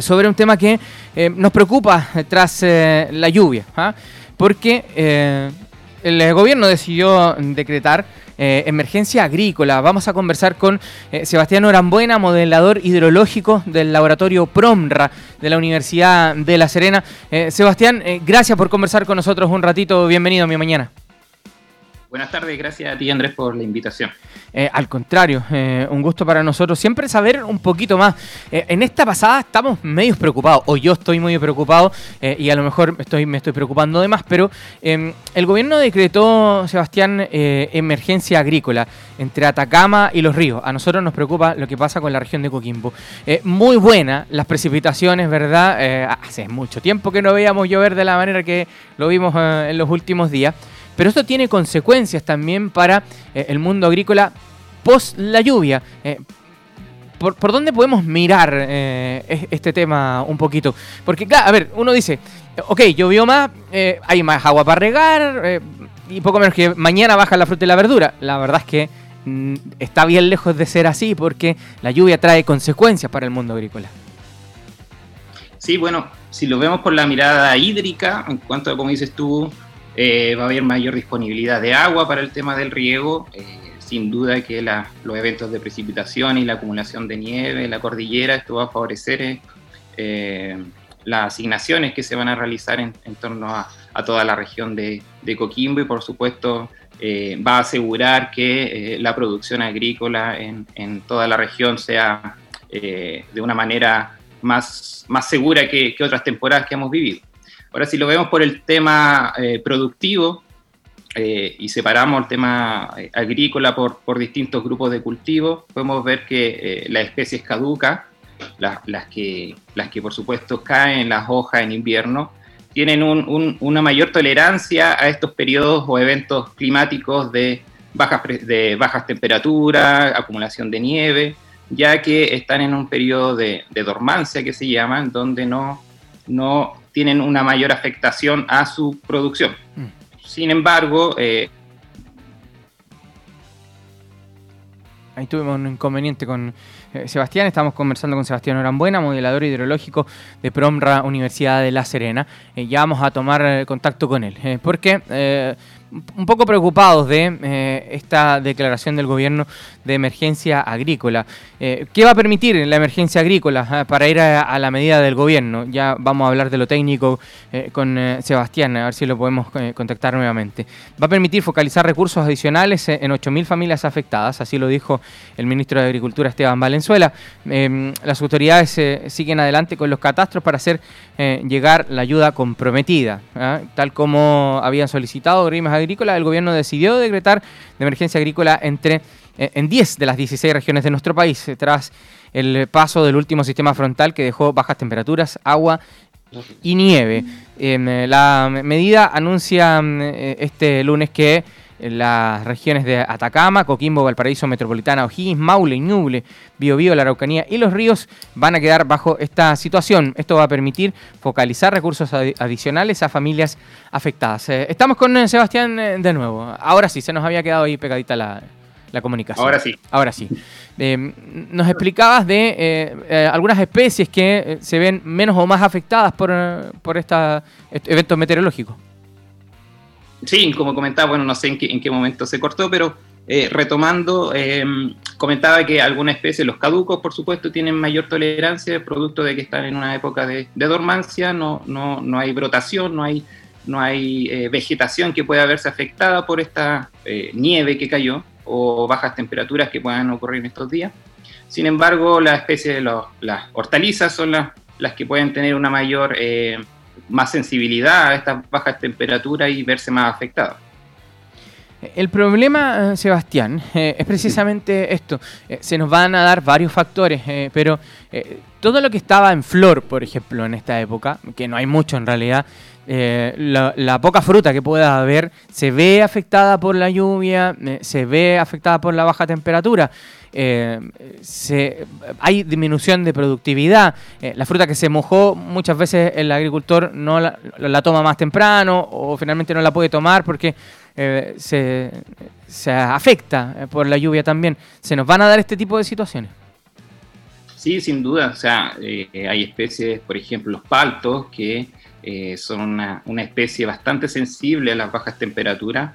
sobre un tema que nos preocupa tras la lluvia, ¿ah? porque el gobierno decidió decretar eh, emergencia agrícola. Vamos a conversar con eh, Sebastián Orambuena, modelador hidrológico del laboratorio PROMRA de la Universidad de La Serena. Eh, Sebastián, gracias por conversar con nosotros un ratito. Bienvenido a mi mañana. Buenas tardes, gracias a ti Andrés por la invitación. Eh, al contrario, eh, un gusto para nosotros siempre saber un poquito más. Eh, en esta pasada estamos medio preocupados, o yo estoy muy preocupado, y a lo mejor estoy, me estoy preocupando de más, pero em, el gobierno decretó, Sebastián, emergencia agrícola entre Atacama y los ríos. A nosotros nos preocupa lo que pasa con la región de Coquimbo. muy buena las precipitaciones, ¿verdad? hace mucho tiempo que no veíamos llover de la manera que lo vimos en los últimos días. Pero esto tiene consecuencias también para eh, el mundo agrícola post la lluvia. Eh, ¿por, dónde podemos mirar eh, este tema un poquito? Porque, claro, a ver, uno dice, ok, llovió más, hay más agua para regar, y poco menos que mañana baja la fruta y la verdura. La verdad es que mm, está bien lejos de ser así porque la lluvia trae consecuencias para el mundo agrícola. Sí, bueno, si lo vemos por la mirada hídrica, en cuanto a, como dices tú, eh, va a haber mayor disponibilidad de agua para el tema del riego. Eh, sin duda que los eventos de precipitación y la acumulación de nieve en la cordillera, esto va a favorecer eh, las asignaciones que se van a realizar en, torno a, toda la región de, Coquimbo y por supuesto va a asegurar que la producción agrícola en, toda la región sea de una manera más, más segura que otras temporadas que hemos vivido. Ahora, si lo vemos por el tema eh, productivo eh, y separamos el tema eh, agrícola por, por, distintos grupos de cultivos, podemos ver que las especies caducas, las, las, que, las que por supuesto caen las hojas en invierno, tienen un, una mayor tolerancia a estos periodos o eventos climáticos de bajas, de bajas temperaturas, acumulación de nieve, ya que están en un periodo de, de dormancia que se llama, donde no, no tienen una mayor afectación a su producción. Mm. Sin embargo... Eh, Ahí tuvimos un inconveniente con eh, Sebastián, estamos conversando con Sebastián Orambuena, modelador hidrológico de PROMRA Universidad de La Serena. Eh, ya vamos a tomar contacto con él, porque un poco preocupados de eh, esta declaración del gobierno de emergencia agrícola. Eh, ¿Qué va a permitir la emergencia agrícola ah, para ir a, la medida del gobierno? Ya vamos a hablar de lo técnico eh, con Sebastián, a ver si lo podemos contactar nuevamente. Va a permitir focalizar recursos adicionales en 8.000 familias afectadas, así lo dijo el ministro de Agricultura Esteban Valenzuela. Las autoridades siguen adelante con los catastros para hacer llegar la ayuda comprometida, ¿ah? tal como habían solicitado Grimes agrícola, el gobierno decidió decretar de emergencia agrícola entre, eh, en 10 de las 16 regiones de nuestro país, eh, tras el paso del último sistema frontal que dejó bajas temperaturas, agua y nieve. Em, eh, la medida anuncia mm, este lunes que las regiones de Atacama, Coquimbo, Valparaíso, Metropolitana, O'Higgins, Maule, Ñuble, Biobío, la Araucanía y los ríos van a quedar bajo esta situación. Esto va a permitir focalizar recursos adicionales a familias afectadas. Eh, estamos con eh, Sebastián eh, de nuevo. Ahora sí, se nos había quedado ahí pegadita la, comunicación. Ahora sí. Ahora sí. nos explicabas de algunas especies que se ven menos o más afectadas por, por estos eventos meteorológicos. Sí, como comentaba, bueno, no sé en qué, momento se cortó, pero eh, retomando, eh, comentaba que algunas especies, los caducos, por supuesto, tienen mayor tolerancia, producto de que están en una época de, dormancia, no, no, no, hay brotación, no hay, no hay eh, vegetación que pueda verse afectada por esta nieve que cayó o bajas temperaturas que puedan ocurrir en estos días. Sin embargo, las especies de las hortalizas son las, las que pueden tener una mayor más sensibilidad a estas bajas temperaturas y verse más afectado. El problema, eh, Sebastián, eh, es precisamente esto. Eh, se nos van a dar varios factores, pero todo lo que estaba en flor, por ejemplo, en esta época, que no hay mucho en realidad, la, la, poca fruta que pueda haber se ve afectada por la lluvia, se ve afectada por la baja temperatura. Eh, hay disminución de productividad. Eh, la fruta que se mojó, muchas veces el agricultor no la, toma más temprano o finalmente no la puede tomar porque eh, se, se afecta por la lluvia también. ¿Se nos van a dar este tipo de situaciones? Sí, sin duda. O sea, hay especies, por ejemplo, los paltos, que son una, una, especie bastante sensible a las bajas temperaturas.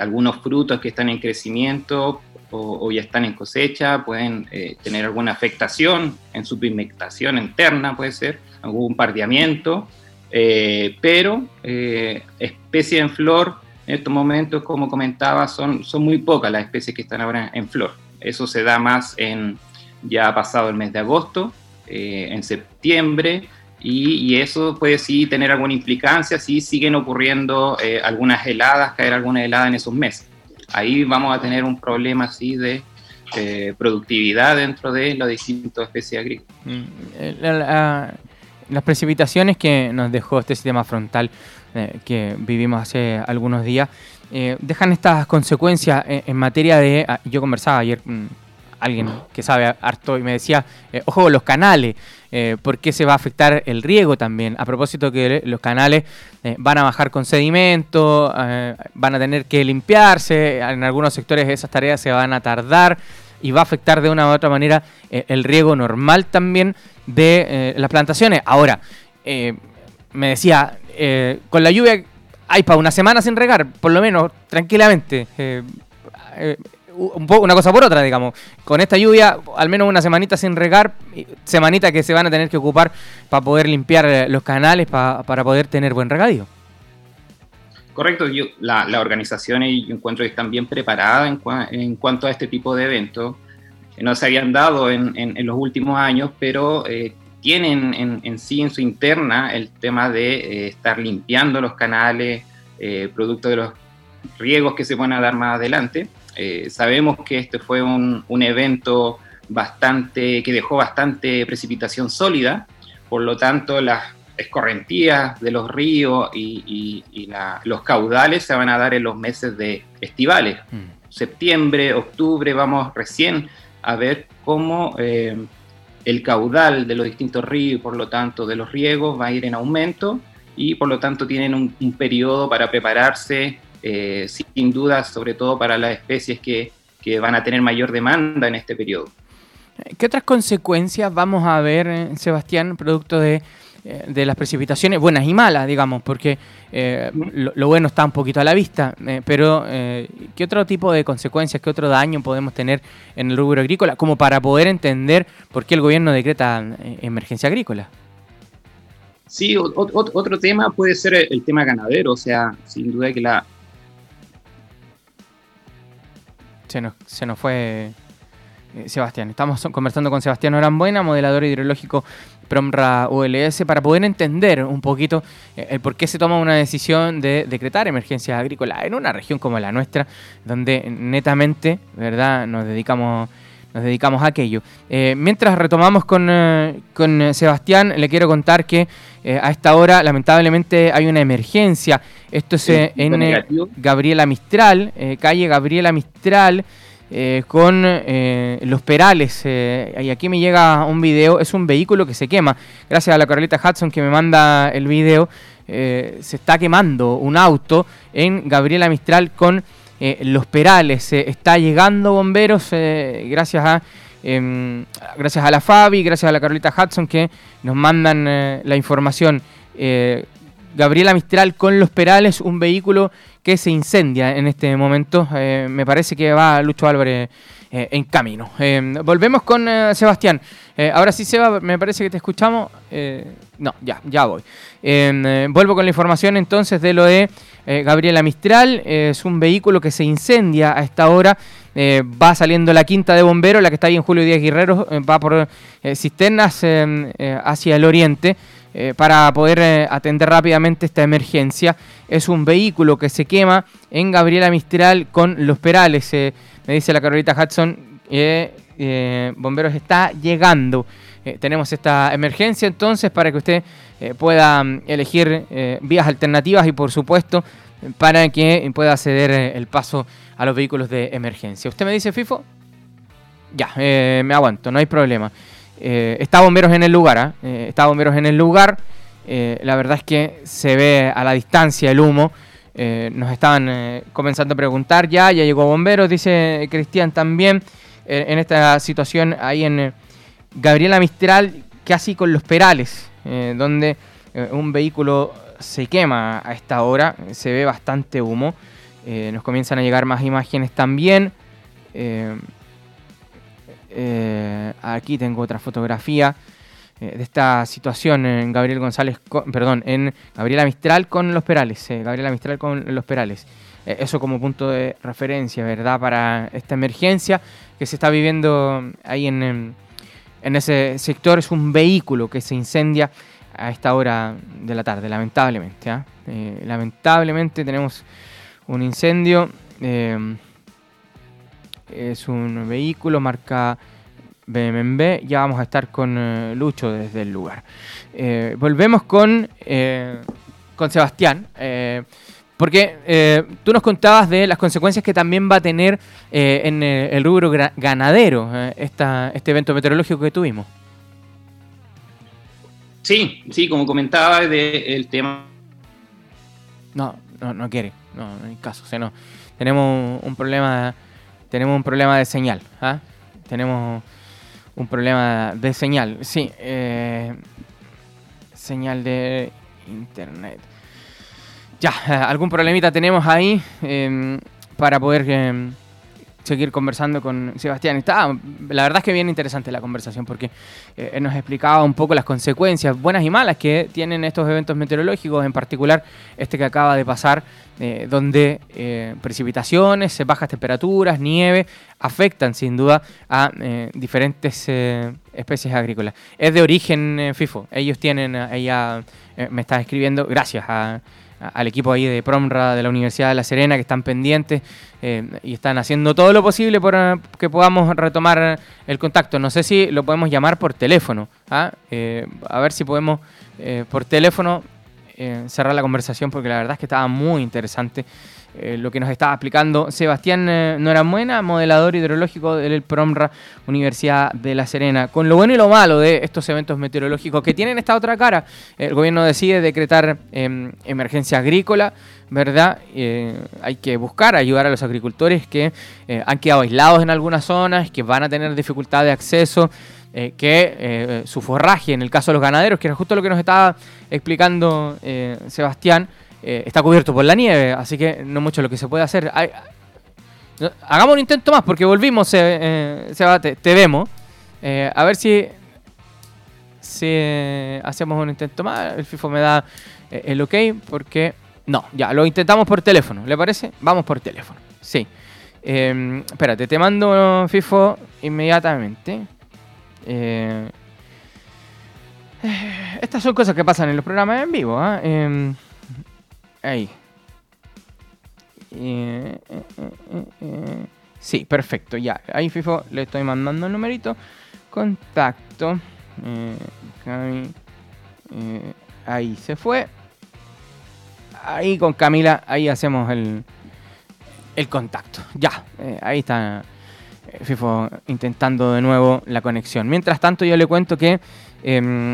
algunos frutos que están en crecimiento o, ya están en cosecha, pueden eh, tener alguna afectación en su pigmentación interna, puede ser, algún pardeamiento, eh, pero eh, especies en flor, en estos momentos, como comentaba, son, son muy pocas las especies que están ahora en flor. Eso se da más en, ya ha pasado el mes de agosto, en septiembre, y, eso puede sí tener alguna implicancia si siguen ocurriendo algunas heladas, caer alguna helada en esos meses ahí vamos a tener un problema así de eh, productividad dentro de las distintas especies agrícolas. Mm, eh, las precipitaciones que nos dejó este sistema frontal eh, que vivimos hace algunos días dejan estas consecuencias en, materia de... Ah, yo conversaba ayer con alguien que sabe harto y me decía, ojo, los canales. Eh, por qué se va a afectar el riego también. A propósito que los canales eh, van a bajar con sedimento, eh, van a tener que limpiarse, en algunos sectores esas tareas se van a tardar y va a afectar de una u otra manera el riego normal también de las plantaciones. Ahora, me decía, con la lluvia hay para una semana sin regar, por lo menos, tranquilamente una cosa por otra, digamos. Con esta lluvia, al menos una semanita sin regar, semanita que se van a tener que ocupar para poder limpiar eh, los canales, para poder tener buen regadío. Correcto, yo, la, la organización y encuentro que están bien preparadas en, cuanto a este tipo de eventos. No se habían dado en, los últimos años, pero eh, tienen en, sí, en su interna, el tema de eh, estar limpiando los canales, producto de los riegos que se van a dar más adelante. Eh, sabemos que este fue un, evento bastante, que dejó bastante precipitación sólida, por lo tanto las escorrentías de los ríos y, los caudales se van a dar en los meses de estivales. Mm. Septiembre, octubre, vamos recién a ver cómo eh, el caudal de los distintos ríos, por lo tanto de los riegos, va a ir en aumento y por lo tanto tienen un, un periodo para prepararse eh, sin duda, sobre todo para las especies que, van a tener mayor demanda en este periodo. ¿Qué otras consecuencias vamos a ver, eh, Sebastián, producto de, eh, las precipitaciones, buenas y malas, digamos? Porque lo, bueno está un poquito a la vista, pero ¿qué otro tipo de consecuencias, qué otro daño podemos tener en el rubro agrícola, como para poder entender por qué el gobierno decreta emergencia agrícola? Sí, otro tema puede ser el tema ganadero, o sea, sin duda que la, se nos, fue eh, Sebastián. Estamos conversando con Sebastián Orambuena, modelador hidrológico Promra ULS, para poder entender un poquito eh, el por qué se toma una decisión de decretar emergencia agrícola en una región como la nuestra, donde netamente, ¿verdad?, nos dedicamos nos dedicamos a aquello. Eh, mientras retomamos con, con, Sebastián, le quiero contar que a esta hora lamentablemente hay una emergencia esto es eh, en eh, Gabriela Mistral, eh, calle Gabriela Mistral, con los perales. y aquí me llega un video, es un vehículo que se quema. Gracias a la Carolita Hudson que me manda el video, se está quemando un auto en Gabriela Mistral con los perales. está llegando bomberos gracias a... Em, gracias a la Fabi, gracias a la Carolita Hudson que nos mandan la información. Gabriela Mistral con Los Perales, un vehículo que se incendia en este momento. Eh, me parece que va Lucho Álvarez eh, en camino. Eh, volvemos con Sebastián. ahora sí, Seba, me parece que te escuchamos. no, ya, ya voy. vuelvo con la información entonces de lo de Gabriela Mistral. es un vehículo que se incendia a esta hora. va saliendo la quinta de bomberos, la que está ahí en Julio Díaz Guerrero, va por cisternas hacia el oriente. Eh, para poder eh, atender rápidamente esta emergencia. Es un vehículo que se quema en Gabriela Mistral con los perales. Eh, me dice la Carolita Hudson, Bomberos está llegando. tenemos esta emergencia entonces para que usted pueda mm, elegir vías alternativas y por supuesto para que pueda ceder el paso a los vehículos de emergencia. ¿Usted me dice, FIFO? Ya, me aguanto, no hay problema. Eh, está Bomberos en el lugar, ¿ah? eh, está Bomberos en el lugar. Eh, la verdad es que se ve a la distancia el humo. nos estaban comenzando a preguntar ya, ya llegó Bomberos, dice Cristian también, en esta situación ahí en Gabriela Mistral casi con los perales, donde un vehículo se quema a esta hora, se ve bastante humo. nos comienzan a llegar más imágenes también. Aquí tengo otra fotografía de esta situación en Gabriel González, perdón, en Gabriela Mistral con los Perales, Gabriela Mistral con los Perales. Eh, eso como punto de referencia, ¿verdad? Para esta emergencia que se está viviendo ahí en, en ese sector. Es un vehículo que se incendia a esta hora de la tarde, lamentablemente. ¿ah? Eh, lamentablemente tenemos un incendio. Eh, es un vehículo marca BMB. Ya vamos a estar con Lucho desde el lugar. volvemos con, con Sebastián. Porque eh, tú nos contabas de las consecuencias que también va a tener eh, en eh, el, rubro ganadero este evento meteorológico que tuvimos. Sí, sí, como comentaba del tema. No, no, no quiere, no, no hay caso, o sea, no. Tenemos un problema, tenemos un problema de señal, ¿ah? Tenemos un problema de señal, sí, señal de internet. Ya, eh, algún problemita tenemos ahí em, para poder em, seguir conversando con Sebastián. Está, la verdad es que bien interesante la conversación porque eh, nos explicaba un poco las consecuencias buenas y malas que tienen estos eventos meteorológicos, en particular este que acaba de pasar, eh, donde precipitaciones, bajas temperaturas, nieve, afectan sin duda a diferentes especies agrícolas. Es de origen FIFO, ellos tienen, ella me está escribiendo, gracias a al equipo ahí de Promra de la Universidad de La Serena que están pendientes eh, y están haciendo todo lo posible para que podamos retomar el contacto. No sé si lo podemos llamar por teléfono. ¿ah? Eh, a ver si podemos eh, por teléfono cerrar la conversación porque la verdad es que estaba muy interesante eh, lo que nos estaba explicando Sebastián eh, Noramuena, modelador hidrológico del PROMRA Universidad de La Serena. Con lo bueno y lo malo de estos eventos meteorológicos que tienen esta otra cara, el gobierno decide decretar em, emergencia agrícola, ¿verdad? Eh, hay que buscar ayudar a los agricultores que han quedado aislados en algunas zonas, que van a tener dificultad de acceso. que su forraje, en el caso de los ganaderos, que era justo lo que nos estaba explicando Sebastián, eh, está cubierto por la nieve, así que no mucho lo que se puede hacer. hagamos un intento más, porque volvimos, eh, te, vemos. Eh, a ver si, si hacemos un intento más. El FIFO me da el ok, porque... No, ya, lo intentamos por teléfono, ¿le parece? Vamos por teléfono, sí. espérate, te mando FIFO inmediatamente. estas son cosas que pasan en los programas en vivo. ¿ah? Ahí. Eh, eh, eh, sí, perfecto, ya. Ahí FIFO le estoy mandando el numerito. Contacto. ahí se fue. Ahí con Camila, ahí hacemos el, el contacto. Ya, ahí está FIFO intentando de nuevo la conexión. Mientras tanto, yo le cuento que em,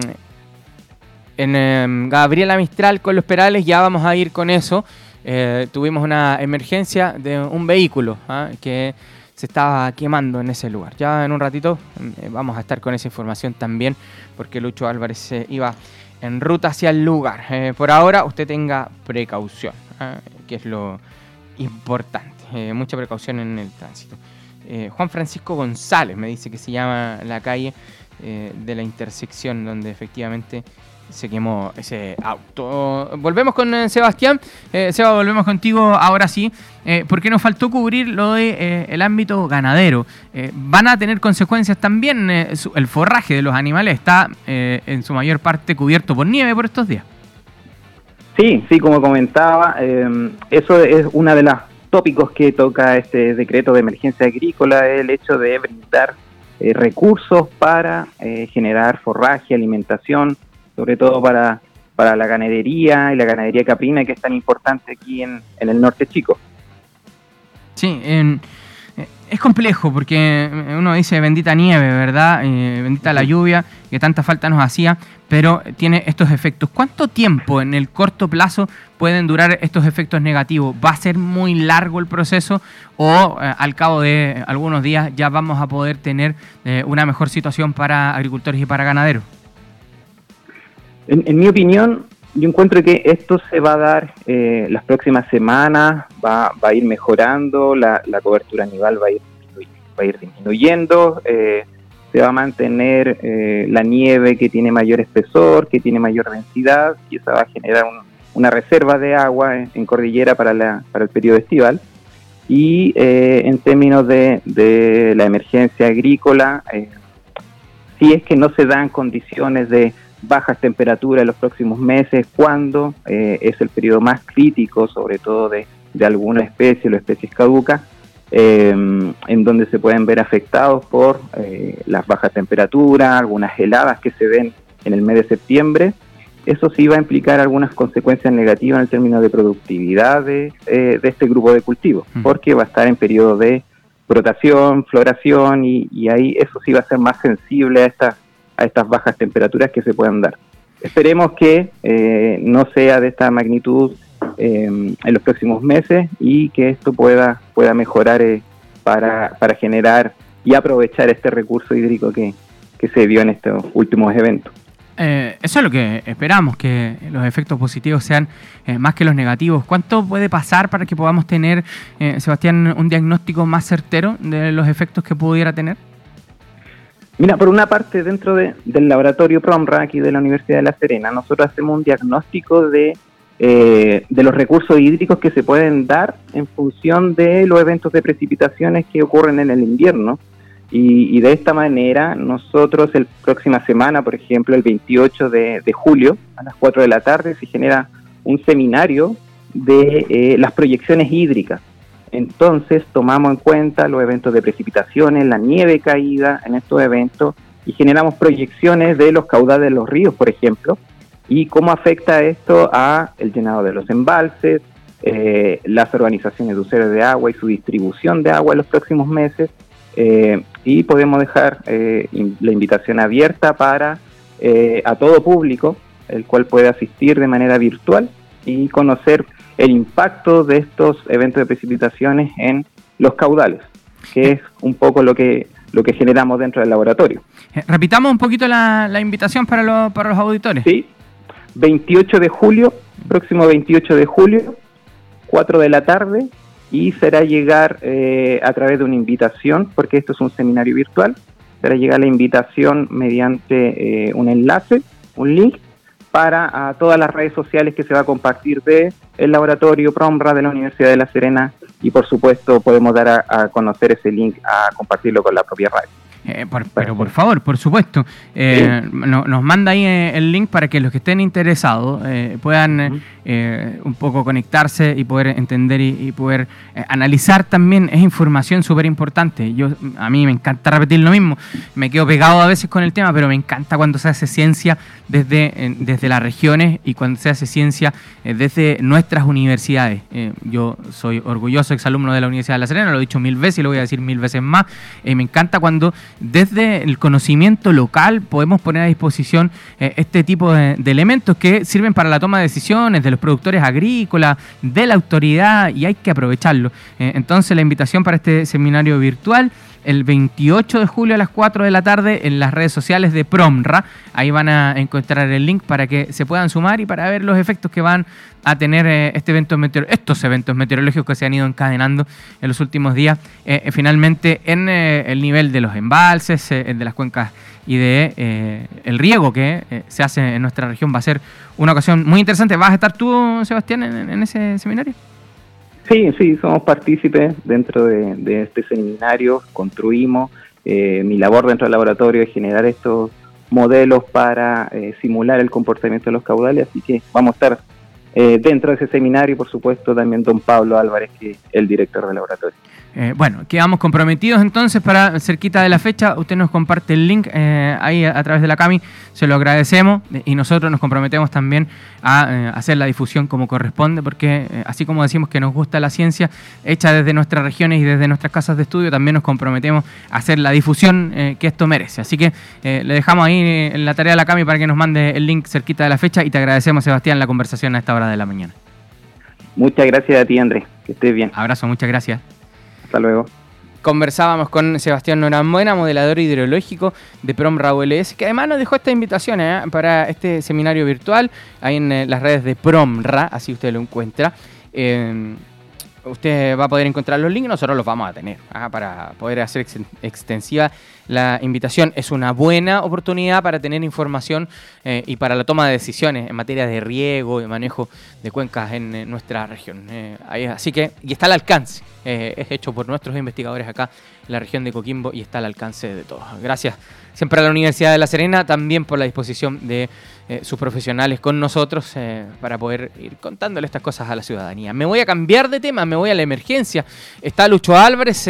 en em, Gabriela Mistral con los Perales ya vamos a ir con eso. Eh, tuvimos una emergencia de un vehículo ¿ah? que se estaba quemando en ese lugar. Ya en un ratito eh, vamos a estar con esa información también porque Lucho Álvarez iba en ruta hacia el lugar. Eh, por ahora usted tenga precaución, ¿ah? que es lo importante. mucha precaución en el tránsito. Juan Francisco González me dice que se llama la calle de la intersección donde efectivamente se quemó ese auto. Volvemos con eh, Sebastián. Eh, Seba, volvemos contigo ahora sí, eh, porque nos faltó cubrir lo de el ámbito ganadero. van a tener consecuencias también. el forraje de los animales está en su mayor parte cubierto por nieve por estos días. Sí, sí, como comentaba, eso es una de los tópicos que toca este decreto de emergencia agrícola, el hecho de brindar recursos para generar forraje, alimentación, sobre todo para, para la ganadería y la ganadería caprina que es tan importante aquí en, el norte chico. Sí, en, es complejo porque uno dice bendita nieve, ¿verdad? Eh, bendita la lluvia que tanta falta nos hacía, pero tiene estos efectos. ¿Cuánto tiempo en el corto plazo pueden durar estos efectos negativos? ¿Va a ser muy largo el proceso o eh, al cabo de algunos días ya vamos a poder tener eh, una mejor situación para agricultores y para ganaderos? En, mi opinión, yo encuentro que esto se va a dar eh, las próximas semanas, va, a ir mejorando, la, cobertura nival va a ir, va a ir disminuyendo, eh, se va a mantener eh, la nieve que tiene mayor espesor, que tiene mayor densidad, y eso va a generar una reserva de agua en, cordillera para, la, para el periodo estival. Y en términos de, de, la emergencia agrícola, si es que no se dan condiciones de bajas temperaturas en los próximos meses, cuando eh, es el periodo más crítico, sobre todo de, alguna especie o especies caducas, eh, en donde se pueden ver afectados por eh, las bajas temperaturas, algunas heladas que se ven en el mes de septiembre. Eso sí va a implicar algunas consecuencias negativas en el término de productividad de, este grupo de cultivos, porque va a estar en periodo de brotación, floración, y, y ahí eso sí va a ser más sensible a estas a estas bajas temperaturas que se puedan dar. Esperemos que eh, no sea de esta magnitud eh, en los próximos meses y que esto pueda, pueda mejorar eh, para, para, generar y aprovechar este recurso hídrico que, que se vio en estos últimos eventos. eso es lo que esperamos, que los efectos positivos sean más que los negativos. ¿Cuánto puede pasar para que podamos tener, Sebastián, un diagnóstico más certero de los efectos que pudiera tener? Mira, por una parte, dentro del laboratorio PROMRA aquí de la Universidad de La Serena, nosotros hacemos un diagnóstico de, eh, de los recursos hídricos que se pueden dar en función de los eventos de precipitaciones que ocurren en el invierno. Y, de esta manera, nosotros el próxima semana, por ejemplo, el 28 de, julio, a las 4 de la tarde, se genera un seminario de eh, las proyecciones hídricas entonces tomamos en cuenta los eventos de precipitaciones, la nieve caída en estos eventos y generamos proyecciones de los caudales de los ríos, por ejemplo, y cómo afecta esto a el llenado de los embalses, eh, las organizaciones de usuarios de agua y su distribución de agua en los próximos meses. Eh, y podemos dejar eh, la invitación abierta para a todo público, el cual puede asistir de manera virtual y conocer el impacto de estos eventos de precipitaciones en los caudales, que es un poco lo que lo que generamos dentro del laboratorio. Eh, repitamos un poquito la, invitación para, los, para los auditores. Sí, 28 de julio, próximo 28 de julio, 4 de la tarde, y será llegar eh, a través de una invitación, porque esto es un seminario virtual, será llegar la invitación mediante eh, un enlace, un link, para a todas las redes sociales que se va a compartir de el laboratorio PROMRA de la Universidad de La Serena y por supuesto podemos dar a, conocer ese link a compartirlo con la propia radio. Eh, pero por favor, por supuesto, eh, nos manda ahí eh, el link para que los que estén interesados puedan un poco conectarse y poder entender y, poder analizar también. Es información súper importante. Yo A mí me encanta repetir lo mismo. Me quedo pegado a veces con el tema, pero me encanta cuando se hace ciencia desde, desde las regiones y cuando se hace ciencia desde nuestras universidades. yo soy orgulloso exalumno de la Universidad de La Serena, lo he dicho mil veces y lo voy a decir mil veces más. me encanta cuando desde el conocimiento local podemos poner a disposición eh, este tipo de, elementos que sirven para la toma de decisiones de los productores agrícolas, de la autoridad y hay que aprovecharlo. Eh, entonces la invitación para este seminario virtual el 28 de julio a las 4 de la tarde en las redes sociales de Promra. Ahí van a encontrar el link para que se puedan sumar y para ver los efectos que van a tener eh, este evento estos eventos meteorológicos que se han ido encadenando en los últimos días, eh, eh, finalmente en el nivel de los embalses, de las cuencas y de el riego que se hace en nuestra región va a ser una ocasión muy interesante. ¿Vas a estar tú, Sebastián, en ese seminario? Sí, sí, somos partícipes dentro de, este seminario, construimos. Eh, mi labor dentro del laboratorio es generar estos modelos para eh, simular el comportamiento de los caudales, así que vamos a estar eh, dentro de ese seminario y por supuesto también don Pablo Álvarez, que es el director del laboratorio. Eh, bueno, quedamos comprometidos entonces para cerquita de la fecha. Usted nos comparte el link eh, ahí a, través de la CAMI, se lo agradecemos y nosotros nos comprometemos también a eh, hacer la difusión como corresponde, porque así como decimos que nos gusta la ciencia hecha desde nuestras regiones y desde nuestras casas de estudio, también nos comprometemos a hacer la difusión que esto merece. Así que le dejamos ahí en la tarea de la CAMI para que nos mande el link cerquita de la fecha y te agradecemos, Sebastián, la conversación a esta hora de la mañana. Muchas gracias a ti, Andrés. Que estés bien. Abrazo, muchas gracias. Hasta luego. Conversábamos con Sebastián Norambuena, modelador hidrológico de Prom LS, que además nos dejó esta invitación ¿eh? para este seminario virtual ahí en eh, las redes de Promra, así usted lo encuentra. Usted va a poder encontrar los links, nosotros los vamos a tener ¿ah? para poder hacer extensiva la invitación. Es una buena oportunidad para tener información eh, y para la toma de decisiones en materia de riego y manejo de cuencas en nuestra región. Eh, así que, y está al alcance, eh, es hecho por nuestros investigadores acá en la región de Coquimbo y está al alcance de todos. Gracias siempre a la Universidad de La Serena, también por la disposición de eh, sus profesionales con nosotros eh, para poder ir contándole estas cosas a la ciudadanía. Me voy a cambiar de tema, me voy a la emergencia. Está Lucho Álvarez,